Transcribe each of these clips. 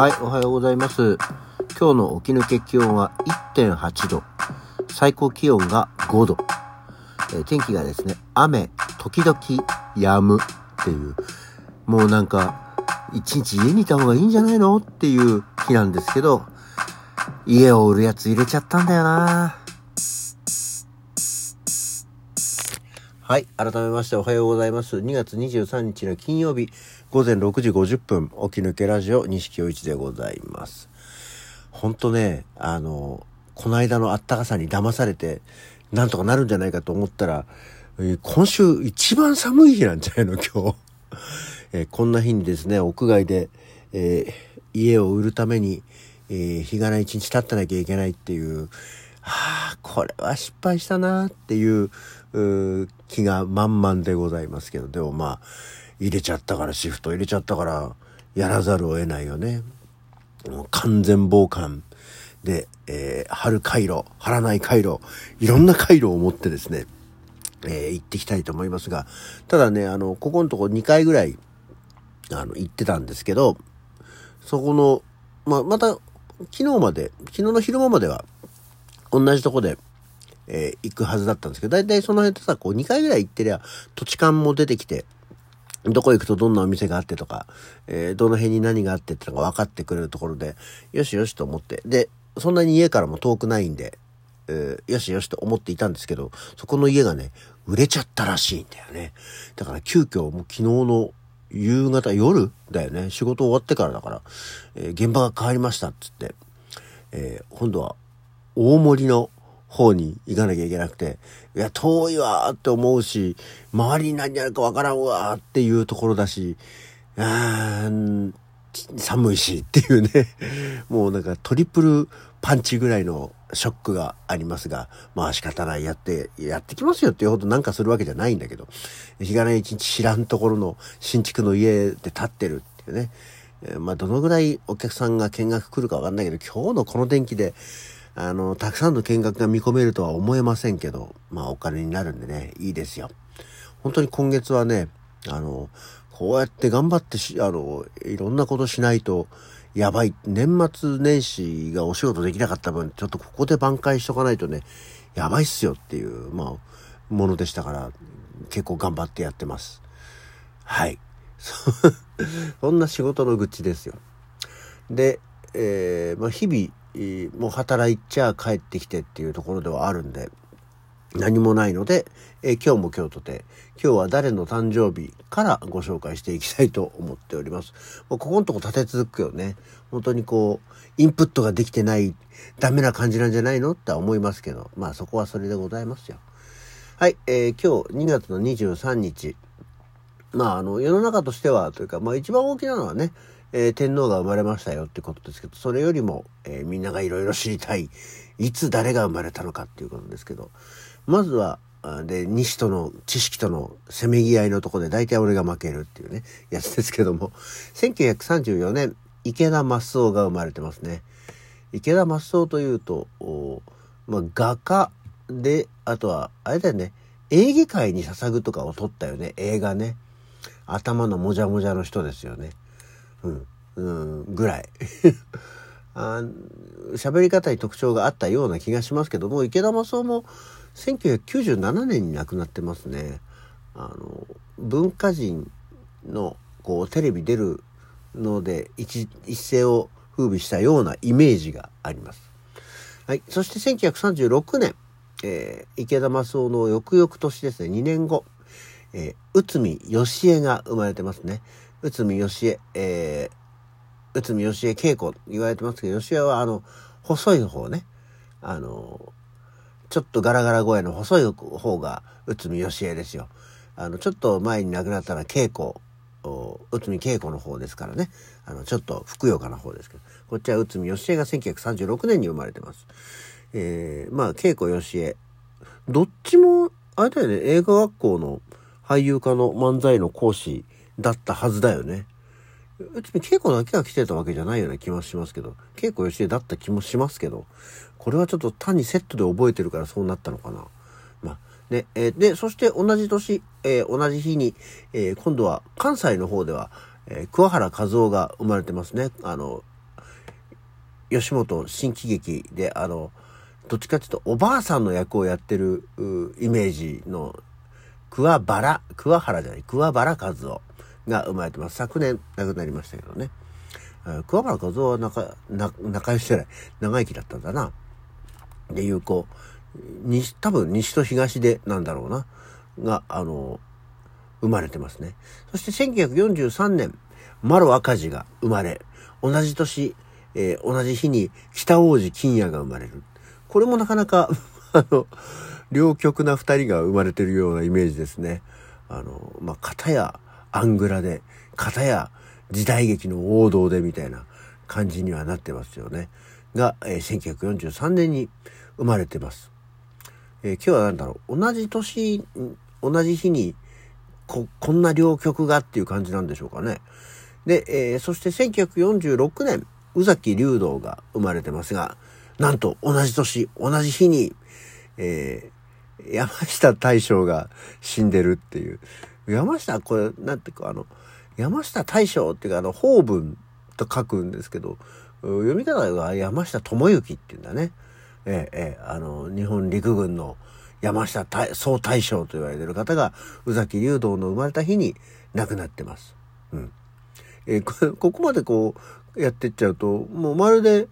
はい、おはようございます。今日の起き抜け気温は1.8度。最高気温が5度。えー、天気がですね、雨、時々止むっていう、もうなんか、一日家にいた方がいいんじゃないの？っていう日なんですけど、家を売るやつ入れちゃったんだよなはい。改めましておはようございます。2月23日の金曜日午前6時50分、起き抜けラジオ西京一でございます。ほんとね、あの、この間のあったかさに騙されて、なんとかなるんじゃないかと思ったら、今週一番寒い日なんじゃないの今日。えー、こんな日にですね、屋外で、えー、家を売るために、えー、日がない一日経ってなきゃいけないっていう、はあ、これは失敗したなっていう気が満々でございますけど、でもまあ、入れちゃったから、シフト入れちゃったから、やらざるを得ないよね。もう完全防寒で、えー、貼る回路、貼らない回路、いろんな回路を持ってですね、えー、行ってきたいと思いますが、ただね、あの、ここのとこ2回ぐらい、あの、行ってたんですけど、そこの、ままた、昨日まで、昨日の昼間までは、同じとこで、えー、行くはずだったんですけど、だいたいその辺ってさ、こう2回ぐらい行ってりゃ、土地勘も出てきて、どこ行くとどんなお店があってとか、えー、どの辺に何があってってのが分かってくれるところで、よしよしと思って、で、そんなに家からも遠くないんで、えー、よしよしと思っていたんですけど、そこの家がね、売れちゃったらしいんだよね。だから急遽もう昨日の夕方、夜だよね。仕事終わってからだから、えー、現場が変わりましたっつって、えー、今度は大森の方に行かなきゃいけなくて、いや、遠いわーって思うし、周りに何やるかわからんわーっていうところだし、あー寒いしっていうね、もうなんかトリプルパンチぐらいのショックがありますが、まあ仕方ない、やって、やってきますよっていうほどなんかするわけじゃないんだけど、日がない一日知らんところの新築の家で建ってるっていうね、まあどのぐらいお客さんが見学来るかわかんないけど、今日のこの天気で、あの、たくさんの見学が見込めるとは思えませんけど、まあお金になるんでね、いいですよ。本当に今月はね、あの、こうやって頑張ってし、あの、いろんなことしないと、やばい。年末年始がお仕事できなかった分、ちょっとここで挽回しとかないとね、やばいっすよっていう、まあ、ものでしたから、結構頑張ってやってます。はい。そ んな仕事の愚痴ですよ。で、えー、まあ、日々、もう働いちゃ帰ってきてっていうところではあるんで、何もないので、え今日も今日とて、今日は誰の誕生日からご紹介していきたいと思っております。もうここのとこ立て続くよね。本当にこう、インプットができてない、ダメな感じなんじゃないのって思いますけど、まあそこはそれでございますよ。はい、えー、今日2月の23日。まああの、世の中としてはというか、まあ一番大きなのはね、えー、天皇が生まれましたよってことですけど、それよりも、えー、みんながいろいろ知りたい、いつ誰が生まれたのかっていうことですけど、まずは、で、西との知識とのせめぎ合いのとこで大体俺が負けるっていうね、やつですけども、1934年、池田マスオが生まれてますね。池田マスオというと、まあ、画家で、あとは、あれだよね、演技界に捧ぐとかを撮ったよね、映画ね。頭のもじゃもじゃの人ですよね。うん、うん、ぐらい。あ喋り方に特徴があったような気がしますけども、池田正夫も1997年に亡くなってますね。あの、文化人のこうテレビ出るので一世を風靡したようなイメージがあります。はい。そして1936年、えー、池田正夫の翌々年ですね、2年後、えー、内海義恵が生まれてますね。内海義恵、えー、内海義恵稽古言われてますけど、義恵はあの、細い方ね。あの、ちょっとガラガラ声の細い方が内海義恵ですよ。あの、ちょっと前に亡くなったのは稽古、内海稽古の方ですからね。あの、ちょっとふくよかな方ですけど。こっちは内海義恵が1936年に生まれてます。えー、まあ、稽古義恵。どっちも、あれだよね、映画学校の俳優科の漫才の講師だったはずだよね。別に稽古だけが来てたわけじゃないような気もしますけど、稽古吉江だった気もしますけど、これはちょっと単にセットで覚えてるからそうなったのかな。まあ、ね、えー、で、そして同じ年、えー、同じ日に、えー、今度は関西の方では、え桑原和夫が生まれてますね。あの、吉本新喜劇で、あの、どっちかっていうとおばあさんの役をやってるイメージの桑原、桑原じゃない、桑原和夫が生まれてます。昨年亡くなりましたけどね。桑原和夫は仲、仲良しじゃない、長生きだったんだな。でいう子、西、多分西と東でなんだろうな。が、あの、生まれてますね。そして1943年、マロ赤字が生まれ、同じ年、えー、同じ日に北王子金也が生まれる。これもなかなか あの、両極な二人が生まれてるようなイメージですね。あの、まあ、片やアングラで、片や時代劇の王道でみたいな感じにはなってますよね。が、えー、1943年に生まれてます。えー、今日は何だろう。同じ年、同じ日にこ、こんな両極がっていう感じなんでしょうかね。で、えー、そして1946年、宇崎竜道が生まれてますが、なんと同じ年、同じ日に、えー、山下大将が死んでるっていう。山下、これ、なんていうか、あの、山下大将っていうか、あの、法文と書くんですけど、読み方が山下智之っていうんだね。えー、えー、あの、日本陸軍の山下総大将と言われてる方が、宇崎竜道の生まれた日に亡くなってます。うん。えー、ここまでこう、やってっちゃうと、もうまるで、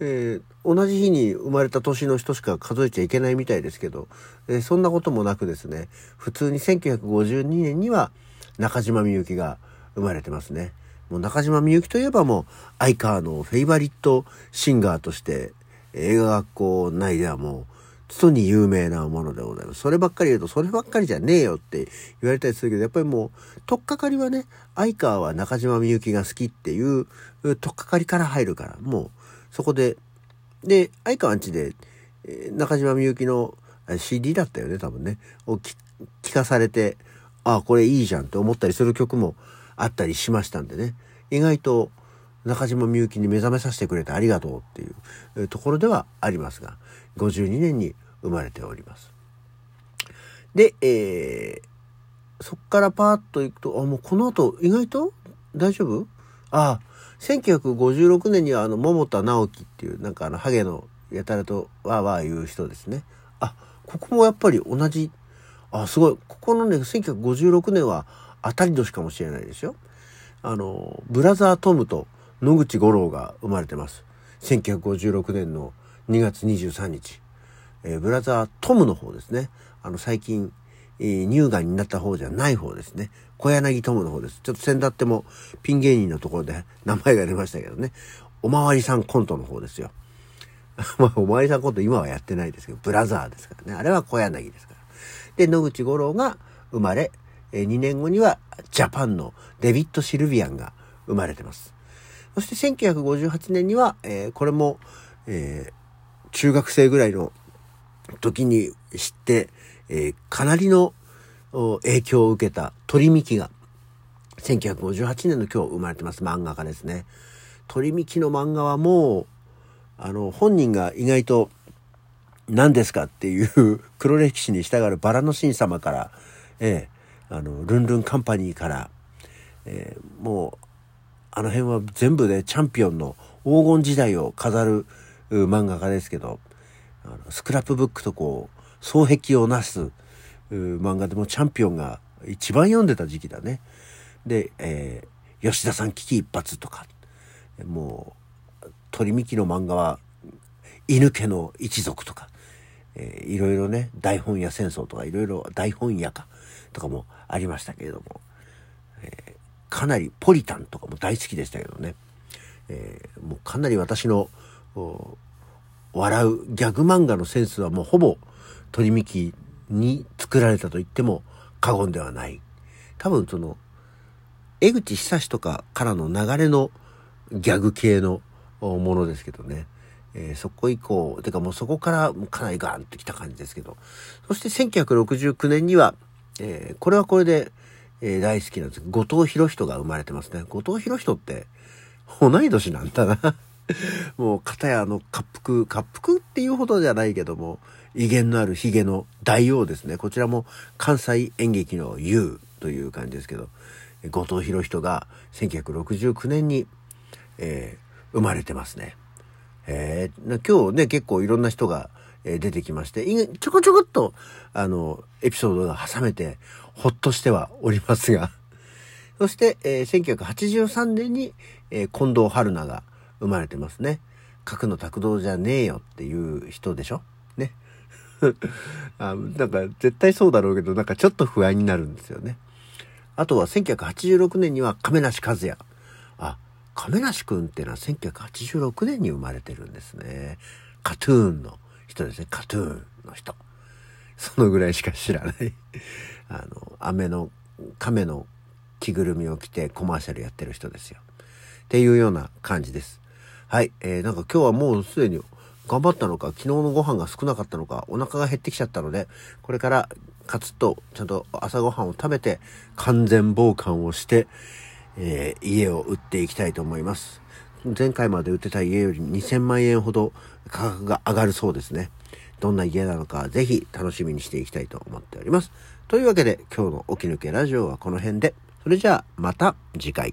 えー、同じ日に生まれた年の人しか数えちゃいけないみたいですけど、えー、そんなこともなくですね、普通に1952年には中島みゆきが生まれてますね。もう中島みゆきといえばもう、相川のフェイバリットシンガーとして、映画学校内ではもう、人に有名なものでございます。そればっかり言うと、そればっかりじゃねえよって言われたりするけど、やっぱりもう、とっかかりはね、相川は中島みゆきが好きっていう、とっかかりから入るから、もう、そこで、で、相川んちで、中島みゆきの CD だったよね、多分ね、を聞かされて、ああ、これいいじゃんって思ったりする曲もあったりしましたんでね、意外と中島みゆきに目覚めさせてくれてありがとうっていうところではありますが、52年に生まれております。で、えー、そっからパーッと行くと、あ、もうこの後意外と大丈夫？ああ、1956年にはあの、桃田直樹っていう、なんかあの、ハゲのやたらとわーわー言う人ですね。あ、ここもやっぱり同じ、あ、すごい。ここのね、1956年は当たり年かもしれないですよ。あの、ブラザートムと野口五郎が生まれてます。1956年の2月23日。えー、ブラザートムの方ですね。あの、最近、えー、乳がんになった方じゃない方ですね。小柳トムの方です。ちょっと先だってもピン芸人のところで名前が出ましたけどね。おまわりさんコントの方ですよ。まあ、おまわりさんコント今はやってないですけど、ブラザーですからね。あれは小柳ですから。で、野口五郎が生まれ、2年後にはジャパンのデビッド・シルビアンが生まれてます。そして1958年には、えー、これも、えー、中学生ぐらいの時に知って、えー、かなりの影響を受けた鳥幹が、1958年の今日生まれてます。漫画家ですね。鳥幹の漫画はもう、あの、本人が意外と、何ですかっていう黒歴史に従うバラの神様から、ええあの、ルンルンカンパニーから、えー、もう、あの辺は全部でチャンピオンの黄金時代を飾る漫画家ですけど、あのスクラップブックとこう、双璧をなす漫画でもチャンピオンが一番読んでた時期だね。で、えー、吉田さん危機一髪とか、もう、鳥幹の漫画は、犬家の一族とか、えー、いろいろね、大本屋戦争とか、いろいろ大本屋か、とかもありましたけれども、えー、かなりポリタンとかも大好きでしたけどね、えー、もうかなり私の、笑うギャグ漫画のセンスはもうほぼ鳥幹に作られたと言っても過言ではない。多分その、江口久志とかからの流れのギャグ系のものですけどね。えー、そこ以降、てかもうそこからかなりガーンときた感じですけど。そして1969年には、えー、これはこれで、えー、大好きなんです後藤博人が生まれてますね。後藤博人って同い年なんだな もう、片やあの、滑腹、滑腹っていうほどじゃないけども、威厳のある髭の大王ですね。こちらも関西演劇の優という感じですけど、後藤博人が1969年に、えー、生まれてますね。えー、今日ね、結構いろんな人が出てきまして、ちょこちょこっと、あの、エピソードが挟めて、ほっとしてはおりますが。そして、えー、1983年に、えー、近藤春菜が生まれてますね。核の卓道じゃねえよっていう人でしょ？ね。あなんか絶対そうだろうけど、なんかちょっと不安になるんですよね。あとは1986年には亀梨和也。あ、亀梨くんっていうのは1986年に生まれてるんですね。カトゥーンの人ですね。カトゥーンの人。そのぐらいしか知らない。あの、飴の、亀の着ぐるみを着てコマーシャルやってる人ですよ。っていうような感じです。はい。えー、なんか今日はもうすでに頑張ったのか、昨日のご飯が少なかったのか、お腹が減ってきちゃったので、これからカツッとちゃんと朝ごはんを食べて、完全防寒をして、えー、家を売っていきたいと思います。前回まで売ってた家より2000万円ほど価格が上がるそうですね。どんな家なのかぜひ楽しみにしていきたいと思っております。というわけで今日の起き抜けラジオはこの辺で。それじゃあまた次回。